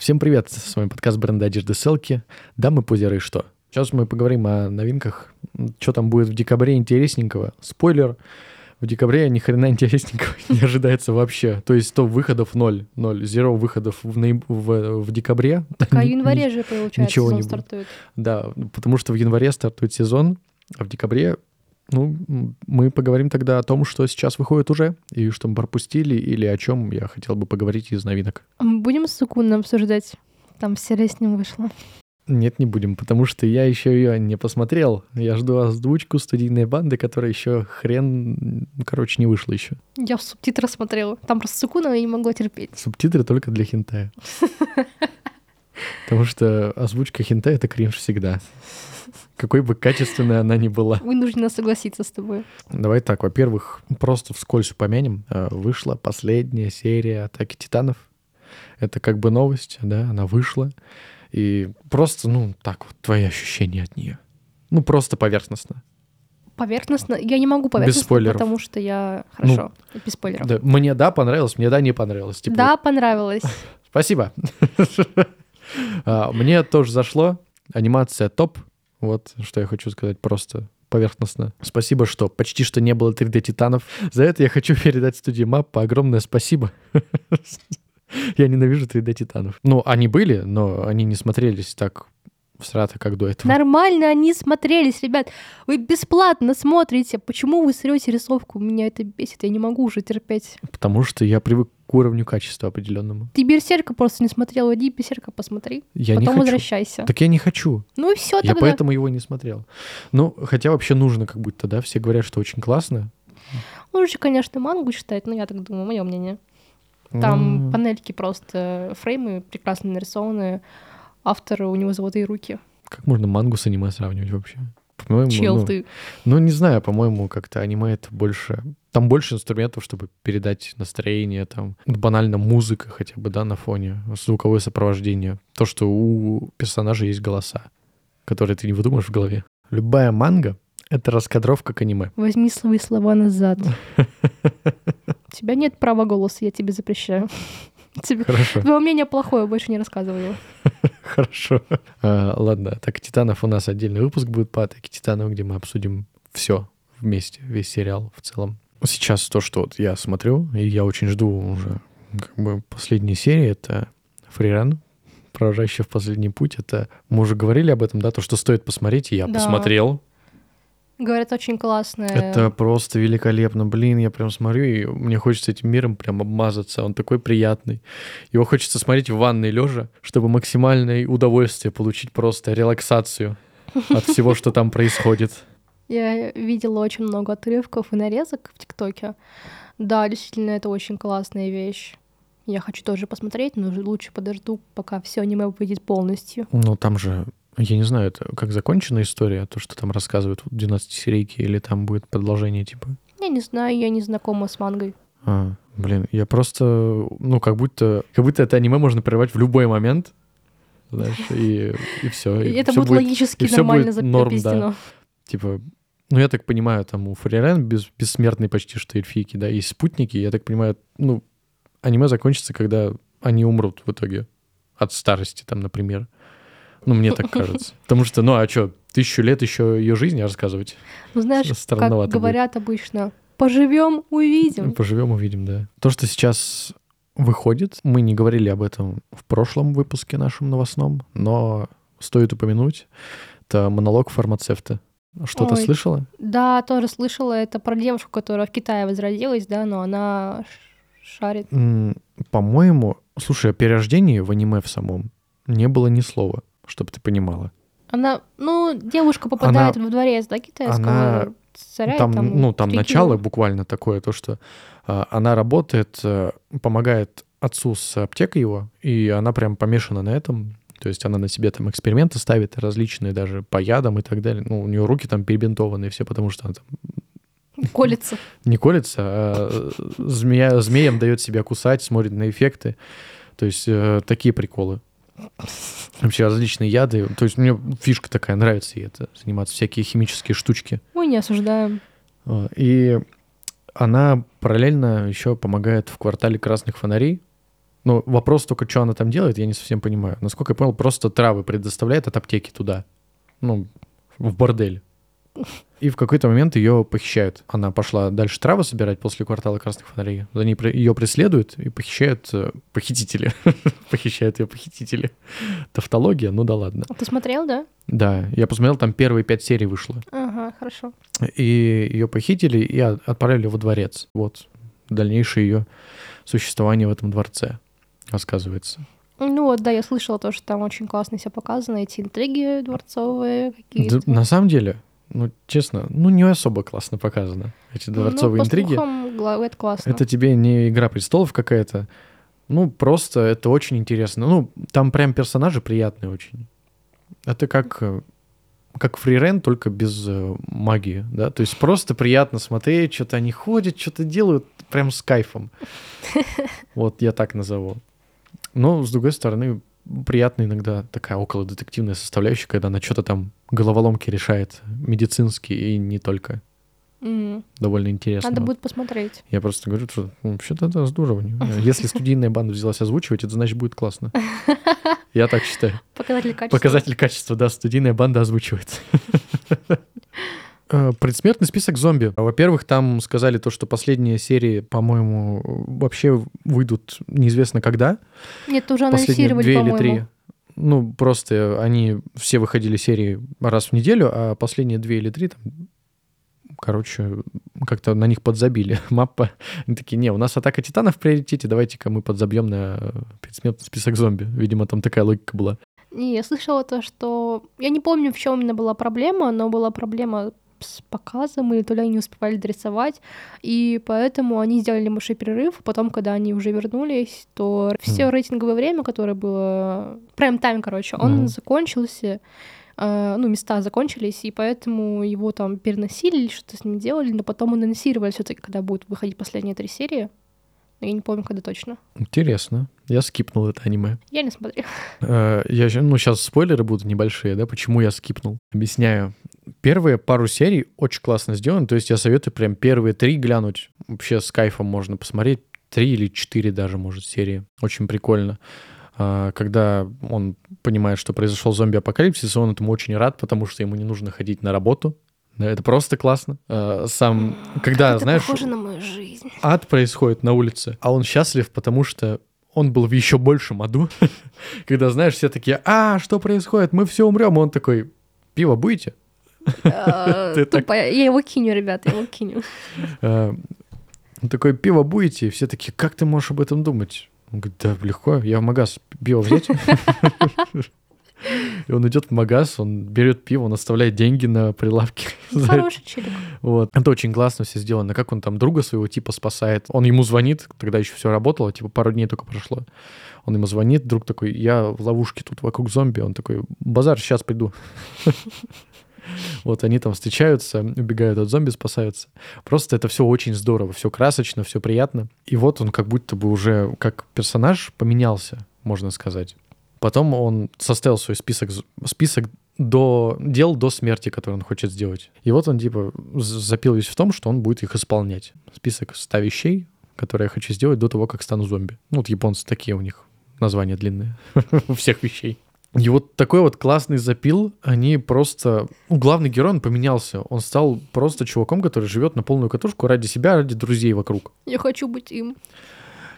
Всем привет, с вами подкаст бренда одежды Селки. Дамы, позеры и что? Сейчас мы поговорим о новинках, что там будет в декабре интересненького. Спойлер, в декабре ни хрена интересненького не ожидается вообще. То есть 100 выходов ноль, ноль, зеро выходов в, нояб... в, в декабре. Так, а в январе же, получается, ничего сезон не будет. стартует. Да, потому что в январе стартует сезон, а в декабре ну, мы поговорим тогда о том, что сейчас выходит уже, и что мы пропустили, или о чем я хотел бы поговорить из новинок. Будем с Сукуном обсуждать. Там серия с ним вышла. Нет, не будем, потому что я еще ее не посмотрел. Я жду озвучку студийной банды, которая еще хрен, короче, не вышла еще. Я в субтитрах смотрела. Там просто Сукуна я не могла терпеть. Субтитры только для хентая. Потому что озвучка хентая — это кринж всегда. Какой бы качественной она ни была. Вынуждена согласиться с тобой. Давай так, во-первых, просто вскользь упомянем. Э, Вышла последняя серия «Атаки Титанов». Это как бы новость, да, она вышла. И просто, ну, так вот, твои ощущения от нее. Ну, просто поверхностно. Поверхностно. Я не могу поверхностно, спойлеров. потому что я... Хорошо, без спойлеров. Да, мне да, понравилось, мне да, не понравилось. Типа, Да, понравилось. Спасибо. А, Мне тоже зашло. Анимация топ. Вот что я хочу сказать просто поверхностно. Спасибо, что почти что не было 3D Титанов. За это я хочу передать студии Маппа огромное спасибо. Я ненавижу 3D Титанов. Ну, они были, но они не смотрелись так всрато, как до этого. Нормально они смотрелись, ребят. Вы бесплатно смотрите. Почему вы срете рисовку? Меня это бесит. Я не могу уже терпеть. Потому что я привык к уровню качества определенному. Ты Берсерка просто не смотрел. Иди Берсерка посмотри. Я не Потом хочу. возвращайся. Так я не хочу. Ну и все Я тогда. поэтому его не смотрел. Ну, хотя вообще нужно как будто, да? Все говорят, что очень классно. Лучше, конечно, мангу читать, но я так думаю, мое мнение. Там М, панельки просто, фреймы прекрасно нарисованы. Автор, у него золотые руки. Как можно мангу с аниме сравнивать вообще? По-моему, Чел ну, ты. ну, не знаю, по-моему, как-то аниме это больше... Там больше инструментов, чтобы передать настроение, там, банально музыка хотя бы, да, на фоне, звуковое сопровождение. То, что у персонажа есть голоса, которые ты не выдумаешь в голове. Любая манга — это раскадровка к аниме. Возьми свои слова назад. У тебя нет права голоса, я тебе запрещаю. Тебе... Хорошо. Твое мнение плохое, больше не рассказывай его. Хорошо. А, ладно, так Титанов у нас отдельный выпуск будет по атаке Титанов, где мы обсудим все вместе, весь сериал в целом. Сейчас то, что вот я смотрю, и я очень жду уже как бы последней серии, это Фриран, провожающий в последний путь. Это мы уже говорили об этом, да, то, что стоит посмотреть, и я Да. посмотрел. Говорят, очень классное. Это просто великолепно. Блин, я прям смотрю, и мне хочется этим миром прям обмазаться. Он такой приятный. Его хочется смотреть в ванной лежа, чтобы максимальное удовольствие получить, просто релаксацию от всего, что там происходит. Я видела очень много отрывков и нарезок в ТикТоке. Да, действительно, это очень классная вещь. Я хочу тоже посмотреть, но лучше подожду, пока все аниме выйдет полностью. Ну, там же, я не знаю, это как закончена история, то, что там рассказывают в 12 серийке, или там будет продолжение, типа... Я не знаю, я не знакома с мангой. А, блин, я просто, ну, как будто, как будто это аниме можно прервать в любой момент, знаешь, и, и все. И это будет логически и всё нормально будет норм, да. запиздено. Типа, ну, я так понимаю, там у Фрирен без, бессмертные почти что эльфийки, да, и спутники, я так понимаю, ну, аниме закончится, когда они умрут в итоге от старости, там, например. Ну, мне так кажется. Потому что, ну, а что, тысячу лет еще ее жизни рассказывать? Ну, знаешь, как Странновато будет. говорят обычно, поживем, увидим. Поживем, увидим, да. То, что сейчас выходит, мы не говорили об этом в прошлом выпуске нашем новостном, но стоит упомянуть, это монолог фармацевта. Что-то Ой. слышала? Да, тоже слышала, это про девушку, которая в Китае возродилась, да, но она шарит. По-моему, слушай, о перерождении в аниме в самом не было ни слова, чтобы ты понимала. Она, ну, девушка попадает в дворец, да, китайского она- царя. и там, ну, там крики. начало буквально такое, то, что а, она работает, а, помогает отцу с аптекой его, и она прям помешана на этом. То есть она на себе там эксперименты ставит различные даже по ядам и так далее. Ну, у нее руки там перебинтованные все, потому что она там Колется. не колется, а э, змея, змеям дает себя кусать, смотрит на эффекты. То есть э, такие приколы. Вообще различные яды. То есть мне фишка такая нравится, и это заниматься всякие химические штучки. Мы не осуждаем. А, И она параллельно еще помогает в квартале красных фонарей. Ну, вопрос только, что она там делает, я не совсем понимаю. Насколько я понял, просто травы предоставляет от аптеки туда. Ну, в бордель. И в какой-то момент ее похищают. Она пошла дальше травы собирать после квартала красных фонарей. За ней ее преследуют и похищают э, похитители. похищают ее похитители. Тавтология, ну да ладно. Ты смотрел, да? Да, я посмотрел, там первые пять серий вышло. Ага, хорошо. И ее похитили и отправили во дворец. Вот дальнейшее ее существование в этом дворце, рассказывается. Ну вот, да, я слышала то, что там очень классно все показано, эти интриги дворцовые какие-то. Да, на самом деле, ну, честно, ну, не особо классно показано. Эти дворцовые ну, по интриги. Слухам, это классно. Это тебе не «Игра престолов» какая-то. Ну, просто это очень интересно. Ну, там прям персонажи приятные очень. Это как, э, как фрирен, только без э, магии, да? То есть просто приятно смотреть, что-то они ходят, что-то делают прям с кайфом. Вот я так назову. Но, с другой стороны, приятно иногда такая около детективная составляющая, когда она что-то там головоломки решает медицинские и не только. Mm. Довольно интересно. Надо будет посмотреть. Я просто говорю, что ну, вообще-то это здорово. Если студийная банда взялась озвучивать, это значит будет классно. Я так считаю. Показатель качества. Показатель качества, да, студийная банда озвучивает. Э, предсмертный список зомби. Во-первых, там сказали то, что последние серии, по-моему, вообще выйдут неизвестно когда. Нет, уже анонсировали, две или три. Ну, просто они все выходили серии раз в неделю, а последние две или три там короче, как-то на них подзабили. Маппа. Они такие, не, у нас атака титанов в приоритете, давайте-ка мы подзабьем на предсмертный список зомби. Видимо, там такая логика была. Не, я слышала то, что... Я не помню, в чем именно была проблема, но была проблема с показом, или то ли они не успевали дорисовать, и поэтому они сделали небольшой перерыв, потом, когда они уже вернулись, то все mm. рейтинговое время, которое было... Прайм-тайм, короче, он mm. закончился, э, ну, места закончились, и поэтому его там переносили или что-то с ним делали, но потом анонсировали все таки когда будут выходить последние три серии. Я не помню, когда точно. Интересно. Я скипнул это аниме. Я не смотрел. Э, я, ну, сейчас спойлеры будут небольшие, да, почему я скипнул. Объясняю. Первые пару серий очень классно сделаны, то есть я советую прям первые три глянуть. Вообще с кайфом можно посмотреть. Три или четыре даже, может, серии. Очень прикольно. А, когда он понимает, что произошел зомби-апокалипсис, он этому очень рад, потому что ему не нужно ходить на работу, да, это просто классно. А, сам, когда, это знаешь, похоже на мою жизнь. ад происходит на улице, а он счастлив, потому что он был в еще большем аду. когда, знаешь, все такие, а, что происходит, мы все умрем, он такой, пиво будете? А, я его киню, ребята, я его киню. А, он такой, пиво будете? И все такие, как ты можешь об этом думать? Он говорит, да, легко, я в магаз пиво взять. И он идет в магаз, он берет пиво, он оставляет деньги на прилавке. Хороший челик. Вот. Это очень классно все сделано. Как он там друга своего типа спасает. Он ему звонит, тогда еще все работало, типа пару дней только прошло. Он ему звонит, друг такой, я в ловушке тут вокруг зомби. Он такой, базар, сейчас приду. Вот они там встречаются, убегают от зомби, спасаются. Просто это все очень здорово, все красочно, все приятно. И вот он как будто бы уже как персонаж поменялся, можно сказать. Потом он составил свой список, список до дел до смерти, которые он хочет сделать. И вот он типа запил весь в том, что он будет их исполнять. Список 100 вещей, которые я хочу сделать до того, как стану зомби. Ну вот японцы такие у них названия длинные у всех вещей. И вот такой вот классный запил, они просто... Ну, главный герой, он поменялся. Он стал просто чуваком, который живет на полную катушку ради себя, ради друзей вокруг. Я хочу быть им.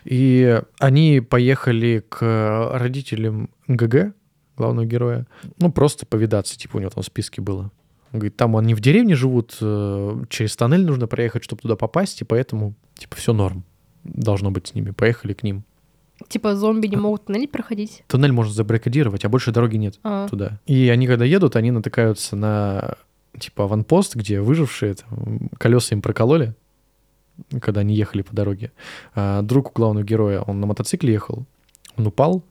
И они поехали к родителям ГГ, главного героя, ну, просто повидаться, типа у него там в списке было. Он говорит, там они в деревне живут, э, через тоннель нужно проехать, чтобы туда попасть, и поэтому, типа, все норм должно быть с ними. Поехали к ним. Типа зомби не могут тоннель проходить? Туннель можно забаррикадировать, а больше дороги нет а. туда. И они, когда едут, они натыкаются на типа аванпост, где выжившие там, колеса им прокололи, когда они ехали по дороге. А друг у главного героя, он на мотоцикле ехал, он упал,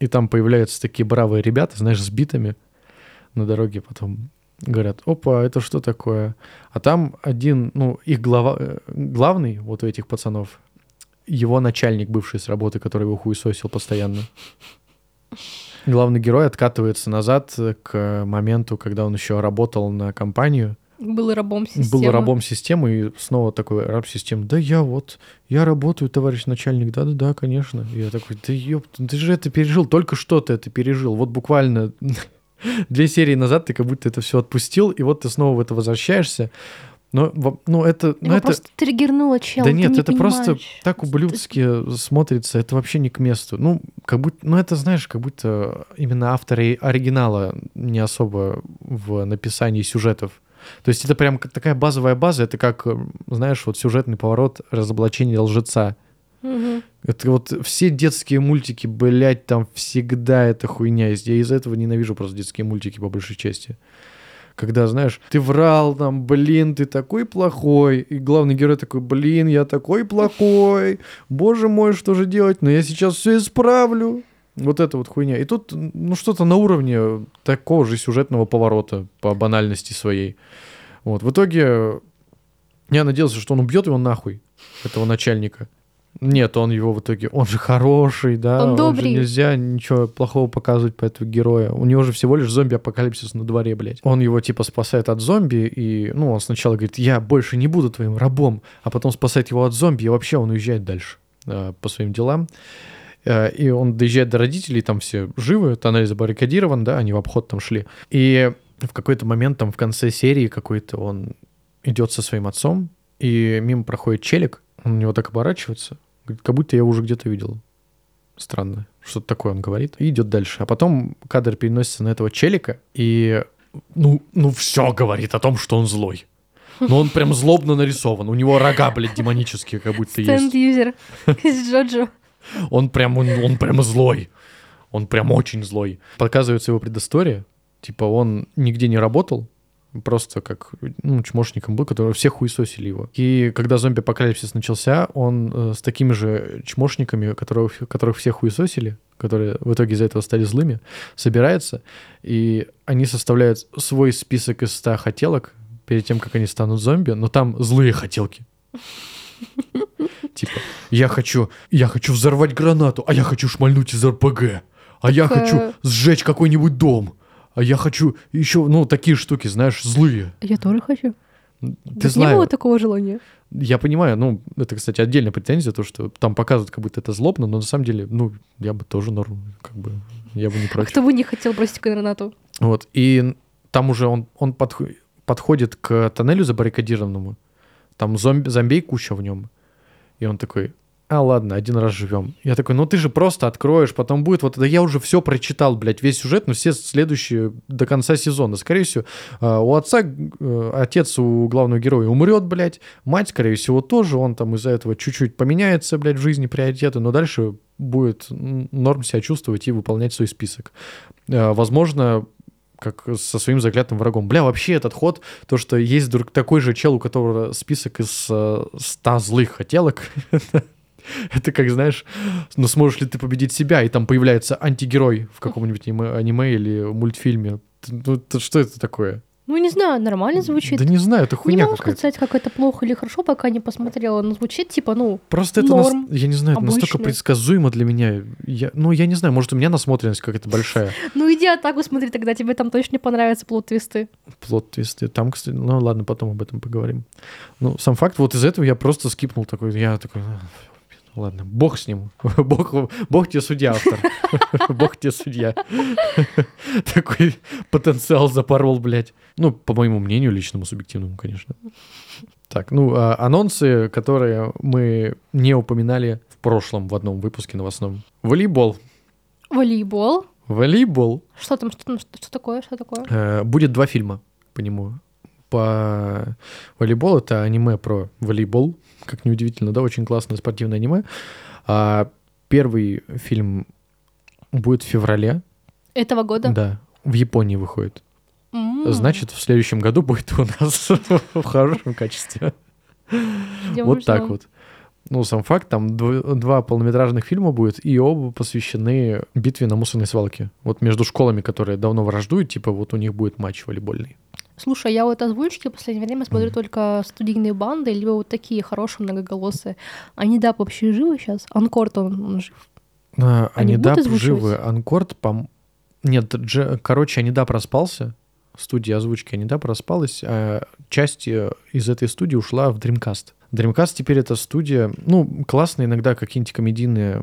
и там появляются такие бравые ребята, знаешь, с битами на дороге потом говорят, опа, это что такое? А там один, ну, их глава, э, главный вот у этих пацанов, его начальник бывший с работы, который его хуесосил постоянно. Главный герой откатывается назад к моменту, когда он еще работал на компанию. Был рабом системы. был рабом системы, и снова такой раб системы. Да я вот, я работаю, товарищ начальник, да-да-да, конечно. И я такой, да ёп, ты же это пережил, только что ты это пережил. Вот буквально две серии назад ты как будто это все отпустил, и вот ты снова в это возвращаешься. Но, ну, это, ну, это, просто триггернуло, чел. да нет, не это просто понимаешь. так ублюдски смотрится, это вообще не к месту. Ну, как будто, ну, это, знаешь, как будто именно авторы оригинала не особо в написании сюжетов. То есть это прям как такая базовая база, это как, э, знаешь, вот сюжетный поворот разоблачения лжеца. Мгм. Это вот все детские мультики, блядь, там всегда эта хуйня есть. Я из-за этого ненавижу просто детские мультики по большей части. Когда, знаешь, ты врал там, блин, ты такой плохой. И главный герой такой, блин, я такой плохой. Боже мой, что же делать? Но я сейчас все исправлю. Вот это вот хуйня. И тут, ну, что-то на уровне такого же сюжетного поворота по банальности своей. Вот. В итоге я надеялся, что он убьет его нахуй, этого начальника. Нет, он его в итоге... Он же хороший, да? Он же добрый. нельзя ничего плохого показывать по этого героя. У него же всего лишь зомби-апокалипсис на дворе, блядь. Он его типа спасает от зомби, и, ну, он сначала говорит, я больше не буду твоим рабом, а потом спасает его от зомби, и вообще он уезжает дальше э, по своим делам. Э, И он доезжает до родителей, там все живы, тоннель забаррикадирован, да, они в обход там шли. И в какой-то момент там в конце серии какой-то он идет со своим отцом, и мимо проходит челик, он на него так оборачивается, говорит, как будто я уже где-то видел. Странно. Что-то такое он говорит. И идет дальше. А потом кадр переносится на этого челика, и ну, ну все говорит о том, что он злой. Но он прям злобно нарисован. У него рога, блядь, демонические, как будто есть. Стенд-юзер из Джоджо. Он прям, он, он прям злой. Он прям очень злой. Показывается его предыстория. Типа он нигде не работал, просто как ну, чмошником был, который все хуесосили его. И когда зомби-апокалипсис начался, он э, с такими же чмошниками, которых, которых все хуесосили, которые в итоге из-за этого стали злыми, собирается, и они составляют свой список из 100 хотелок перед тем, как они станут зомби, но там злые хотелки. Типа, я хочу, я хочу взорвать гранату, а я хочу шмальнуть из РПГ, а я Так, хочу сжечь какой-нибудь дом, а я хочу еще, ну, такие штуки, знаешь, злые. Я тоже хочу. Ты Не знаешь, было такого желания. я понимаю, ну, это, кстати, отдельная претензия, то, что там показывают, как будто это злобно, но на самом деле, ну, я бы тоже норм, как бы, я бы не А против. кто бы не хотел бросить гранату? Вот, и там уже он, он подхо- подходит к тоннелю забаррикадированному, там зомби, зомбей куча в нем, и он такой, а ладно, один раз живем. Я такой, ну ты же просто откроешь, потом будет вот это, я уже все прочитал, блядь, весь сюжет, но все следующие до конца сезона. Скорее всего, э, у отца, э, отец у главного героя умрет, блядь, мать, скорее всего, тоже, он там из-за этого чуть-чуть поменяется, блядь, в жизни приоритеты, но дальше будет норм себя чувствовать и выполнять свой список. Э, Возможно, как со своим заклятым врагом. Бля, вообще этот ход, то, что есть друг такой же чел, у которого список из э, 100 злых хотелок, это как, знаешь, ну сможешь ли ты победить себя, и там появляется антигерой в каком-нибудь аниме, аниме или мультфильме. Ну, это что это такое? Ну, не знаю, нормально звучит. Да не знаю, это не хуйня могу какая-то. сказать, как это плохо или хорошо, пока не посмотрела. Но звучит типа, ну, Просто это, нас- норм, я не знаю, это настолько обычно. предсказуемо для меня. Я, ну, я не знаю, может, у меня насмотренность какая-то большая. ну иди атаку смотри, тогда тебе там точно не понравятся плод-твисты. плод-твисты. Там, кстати, ну ладно, потом об этом поговорим. Ну, сам факт, вот из этого я просто скипнул такой, я такой, «А, ладно, бог с ним. Бог, бог тебе судья, автор. Бог тебе судья. Такой потенциал запорол, блядь. Ну, по моему мнению, личному, субъективному, конечно. Так, ну, а, анонсы, которые мы не упоминали в прошлом в одном выпуске новостном. Волейбол. Волейбол. Волейбол. Что там, что что, что такое, что такое? Э, Будет два фильма по нему. По волейболу это аниме про волейбол, как неудивительно, да, очень классное спортивное аниме. А первый фильм будет в феврале, Этого года? да, в Японии выходит. Значит, в следующем году будет у нас в хорошем качестве. Вот так вот. Ну, сам факт, там дв- два полнометражных фильма будет, и оба посвящены битве на мусорной свалке. Вот между школами, которые давно враждуют, типа вот у них будет матч волейбольный. Слушай, я вот озвучки в последнее время смотрю только студийные банды, либо вот такие хорошие многоголосые. Они, да, вообще живы сейчас? Анкорд, он, он жив. А, Они озвучивать? живы, Анкорд, пом... Нет, Дже- короче, Анидап распался, студия озвучки Анидап распалась, а часть э, из этой студии ушла в Dreamcast. Dreamcast теперь это студия, ну, классно иногда какие-нибудь комедийные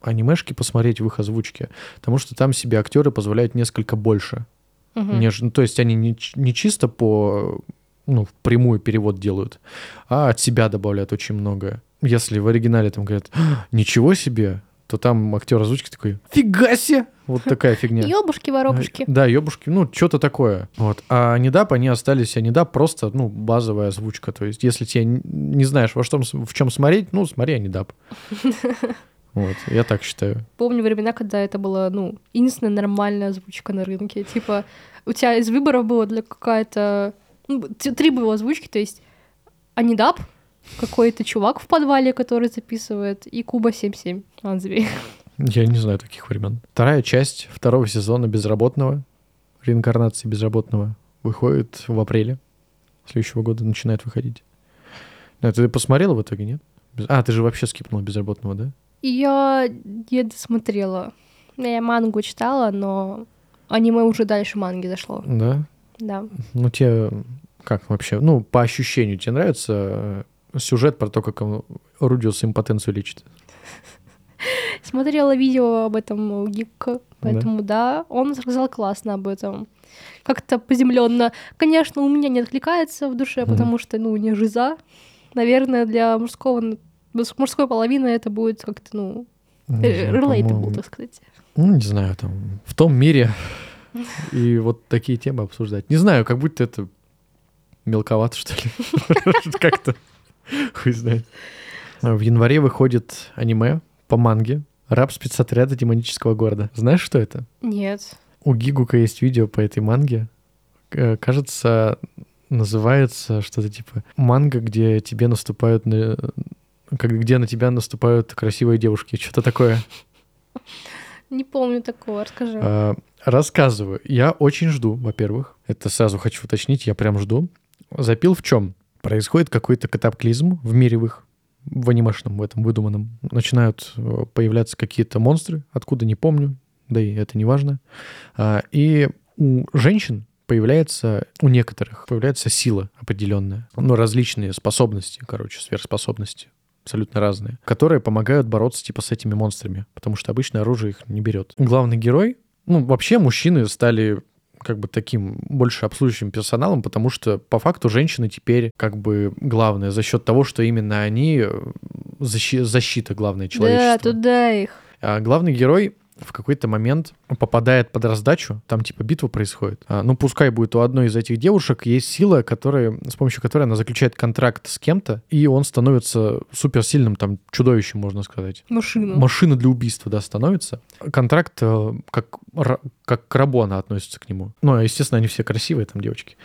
анимешки посмотреть в их озвучке, потому что там себе актеры позволяют несколько больше. Мгм. Неж- ну, то есть они не, не чисто по ну, прямой перевод делают, а от себя добавляют очень многое. Если в оригинале там говорят «А, «Ничего себе!», то там актер озвучки такой «Фига себе!» Вот такая фигня. Ёбушки-воробушки. Да, ёбушки, ну, что-то такое. Вот. А Недап, они остались, а Недап просто, ну, базовая озвучка. То есть, если тебе не знаешь, во что, в чем смотреть, ну, смотри Анидап. Вот, я так считаю. Помню времена, когда это была, ну, единственная нормальная озвучка на рынке. Типа, у тебя из выборов было для какая-то... Ну, три было озвучки, то есть Анидап, какой-то чувак в подвале, который записывает, и Куба 77. Отзови. Я не знаю таких времен. Вторая часть второго сезона «Безработного», реинкарнации «Безработного», выходит в апреле следующего года, начинает выходить. Ну, ты посмотрела в итоге, нет? А, ты же вообще скипнула «Безработного», да? Я не досмотрела. Я мангу читала, но аниме уже дальше манги зашло. Да? Да. Ну, тебе как вообще? Ну, по ощущению, тебе нравится э, сюжет про то, как он Рудиус импотенцию лечит? Смотрела видео об этом у Гикка, поэтому да. он рассказал классно об этом. Как-то поземленно. Конечно, у меня не откликается в душе, потому что, ну, не жиза. Наверное, для мужского мус- мужской половины это будет как-то, ну, Не э, relatable, так сказать. Ну, не знаю, там, в том мире и вот такие темы обсуждать. Не знаю, как будто это мелковато, что ли. Как-то, хуй знает. В январе выходит аниме по манге «Раб спецотряда демонического города». Знаешь, что это? Нет. У Гигука есть видео по этой манге. Э, Кажется, называется что-то типа манга, где тебе наступают на... как- где на тебя наступают красивые девушки. Что-то такое. Не помню такого, расскажи. А, Рассказываю. Я очень жду, во-первых. Это сразу хочу уточнить, я прям жду. Запил в чем? Происходит какой-то катаклизм в мире в их, в анимешном, в этом выдуманном. Начинают э, появляться какие-то монстры, откуда не помню, да и это не важно. А, И у женщин появляется, у некоторых появляется сила определенная, ну, различные способности, короче, сверхспособности абсолютно разные, которые помогают бороться типа с этими монстрами, потому что обычно оружие их не берет. Главный герой, ну, вообще мужчины стали как бы таким больше обслуживающим персоналом, потому что по факту женщины теперь как бы главное за счет того, что именно они э, защи- защита главное Да, человечества. туда их. А главный герой в какой-то момент попадает под раздачу, там типа битва происходит. А, ну, пускай будет у одной из этих девушек есть сила, которая, с помощью которой она заключает контракт с кем-то, и он становится суперсильным, там, чудовищем, можно сказать. Машину. Машина для убийства, да, становится. Контракт э, как, как к рабу она относится к нему. Ну, естественно, они все красивые, там, девочки.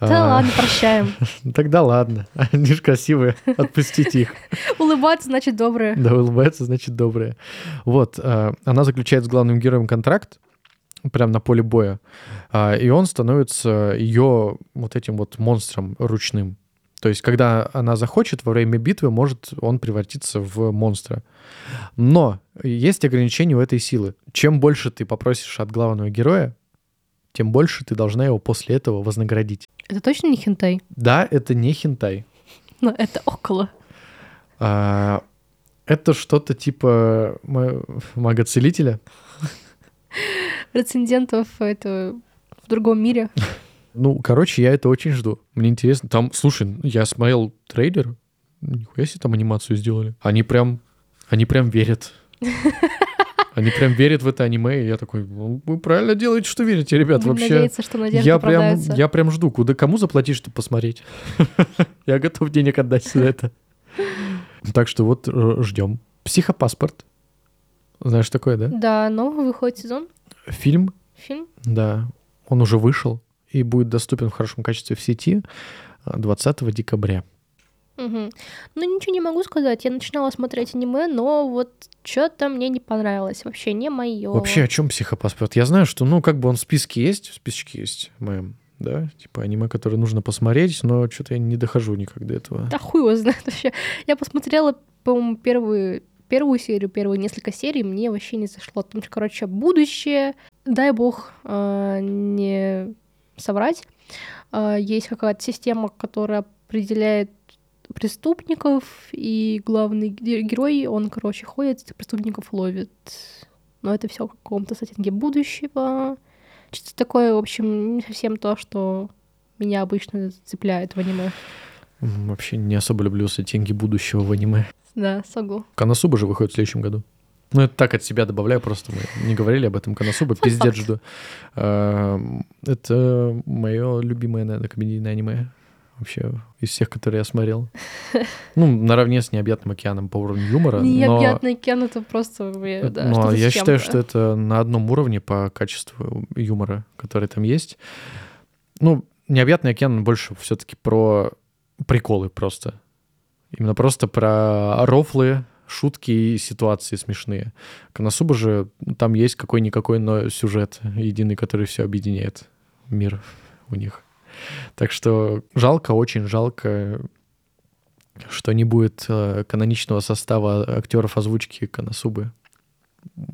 Да А, ладно, прощаем. Тогда ладно, они же красивые, отпустите их. Улыбаться значит доброе. Да, улыбается, значит, добрая. Вот, э, она заключает с главным героем контракт, прям на поле боя, а, и он становится ее вот этим вот монстром ручным. То есть, когда она захочет, во время битвы может он превратиться в монстра. Но есть ограничения у этой силы. Чем больше ты попросишь от главного героя, тем больше ты должна его после этого вознаградить. Это точно не хентай? Да, это не хентай. Но это около. А, это что-то типа ма- мага-целителя. Рецендентов это в другом мире. Ну, короче, я это очень жду. Мне интересно. Там, слушай, я смотрел трейлер. Нихуя себе там анимацию сделали. Они прям, они прям верят. Они прям верят в это аниме, и я такой, ну, вы правильно делаете, что верите, ребят, Будем вообще. надеяться, что надежда Я прям, я прям жду, куда кому заплатить, чтобы посмотреть. Я готов денег отдать за это. Так что вот ждем. Психопаспорт. Знаешь такое, да? Да, новый выходит сезон, Фильм, фильм. да, он уже вышел и будет доступен в хорошем качестве в сети а, 20 декабря. Мгм. Ну, ничего не могу сказать. Я начинала смотреть аниме, но вот что-то мне не понравилось. Вообще не мое. Вообще, о чем психопаспорт? Я знаю, что, ну, как бы он в списке есть, в списочке есть моем, да, типа аниме, которое нужно посмотреть, но что-то я не дохожу никак до этого. Да хуй его знает вообще. Я посмотрела, по-моему, первую, первую серию, первые несколько серий, мне вообще не зашло. Там, короче, будущее. Дай бог, а, не соврать. А, есть какая-то система, которая определяет преступников, и главный герой, он, короче, ходит, преступников ловит. Но это все в каком-то сеттинге будущего. Что-то такое, в общем, не совсем то, что меня обычно цепляет в аниме. Вообще не особо люблю сеттинги будущего в аниме. Да, согу. Канасуба же выходит в следующем году. Ну, это так от себя добавляю, просто мы не говорили об этом. Канасуба, пиздец жду. А, это мое любимое, наверное, комедийное аниме вообще из всех, которые я смотрел. Ну, наравне с «Необъятным океаном» по уровню юмора. «Необъятный но... океан» — это просто... Да, но я считаю, что это на одном уровне по качеству юмора, который там есть. Ну, «Необъятный океан» больше все таки про приколы просто. Именно просто про рофлы, шутки и ситуации смешные. Коносуба же, там есть какой-никакой, но сюжет единый, который все объединяет. Мир у них. Так что жалко, очень жалко, что не будет э, каноничного состава актеров озвучки Коносубы.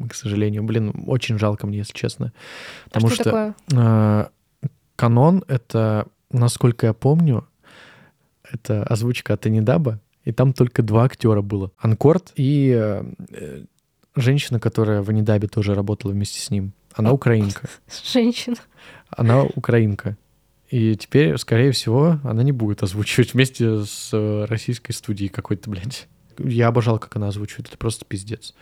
К сожалению, блин, очень жалко мне, если честно. А Потому а что, что такое? Э, канон — это, насколько я помню, это озвучка от Анидаба, и там только два актера было. Анкорд и э, женщина, которая в Анидабе тоже работала вместе с ним. Она украинка. Женщина. Она украинка. И теперь, скорее всего, она не будет озвучивать вместе с э, российской студией какой-то, блядь. Я обожал, как она озвучивает. Это просто пиздец.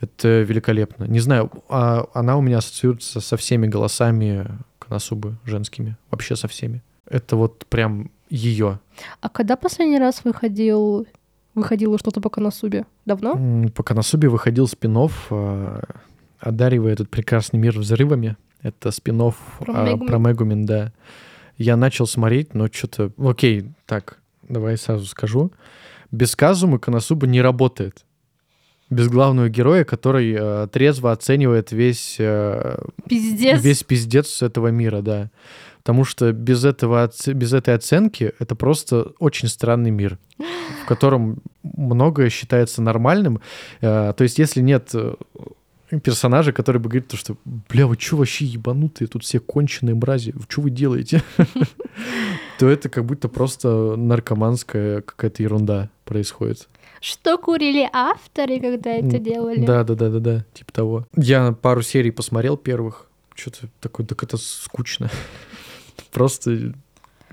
Это великолепно. Не знаю, а она у меня ассоциируется со всеми голосами Коносубы женскими. Вообще со всеми. Это вот прям ее. А когда последний раз выходил выходило что-то по Коносубе? Давно? По Коносубе выходил спин э, одаривая этот прекрасный мир взрывами. Это спин про, а, Мегумин. про Мегумин, да. Я начал смотреть, но что-то... Окей, так, давай сразу скажу. Без Казумы Коносуба не работает. Без главного героя, который э, трезво оценивает весь... Э, пиздец. Весь пиздец этого мира, да. Потому что без, этого, без этой оценки это просто очень странный мир, в котором многое считается нормальным. Э, то есть если нет э, персонажа, который бы говорит, что, бля, вы что вообще ебанутые, тут все конченые мрази, что вы делаете? То это как будто просто наркоманская какая-то ерунда происходит. Что курили авторы, когда это делали? Да, да, да, да, да, типа того. Я пару серий посмотрел первых, что-то такое, так это скучно. Просто...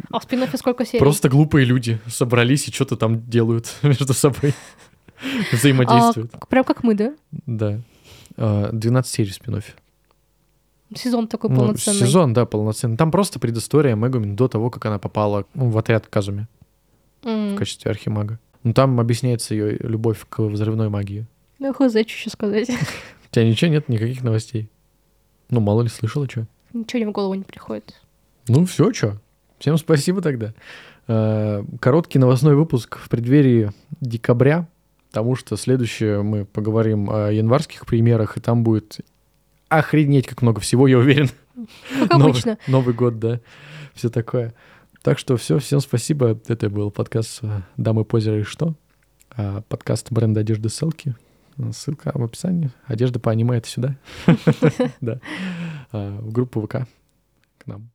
А в спин сколько серий? Просто глупые люди собрались и что-то там делают между собой. Взаимодействуют. А, прям как мы, да? Да. 12 а, серий спин Сезон такой ну, полноценный. Сезон, да, полноценный. Там просто предыстория Мегумин до того, как она попала ну, в отряд Казуми mm. в качестве архимага. Ну, там объясняется ее любовь к взрывной магии. Ну, хз, что еще сказать. У тебя ничего нет, никаких новостей? Ну, мало ли слышала, что? Ничего мне в голову не приходит. Ну, все, что. Всем спасибо тогда. Э, короткий новостной выпуск в преддверии декабря, потому что следующее мы поговорим о январских примерах, и там будет охренеть как много всего, я уверен. Как обычно. Новый, Новый год, да. Все такое. Так что все, всем спасибо. Это был подкаст э, «Дамы, позеры и что?». А, подкаст бренда одежды ссылки. Ссылка в описании. Одежда по аниме — это сюда. Да. А, в группу ВК к нам.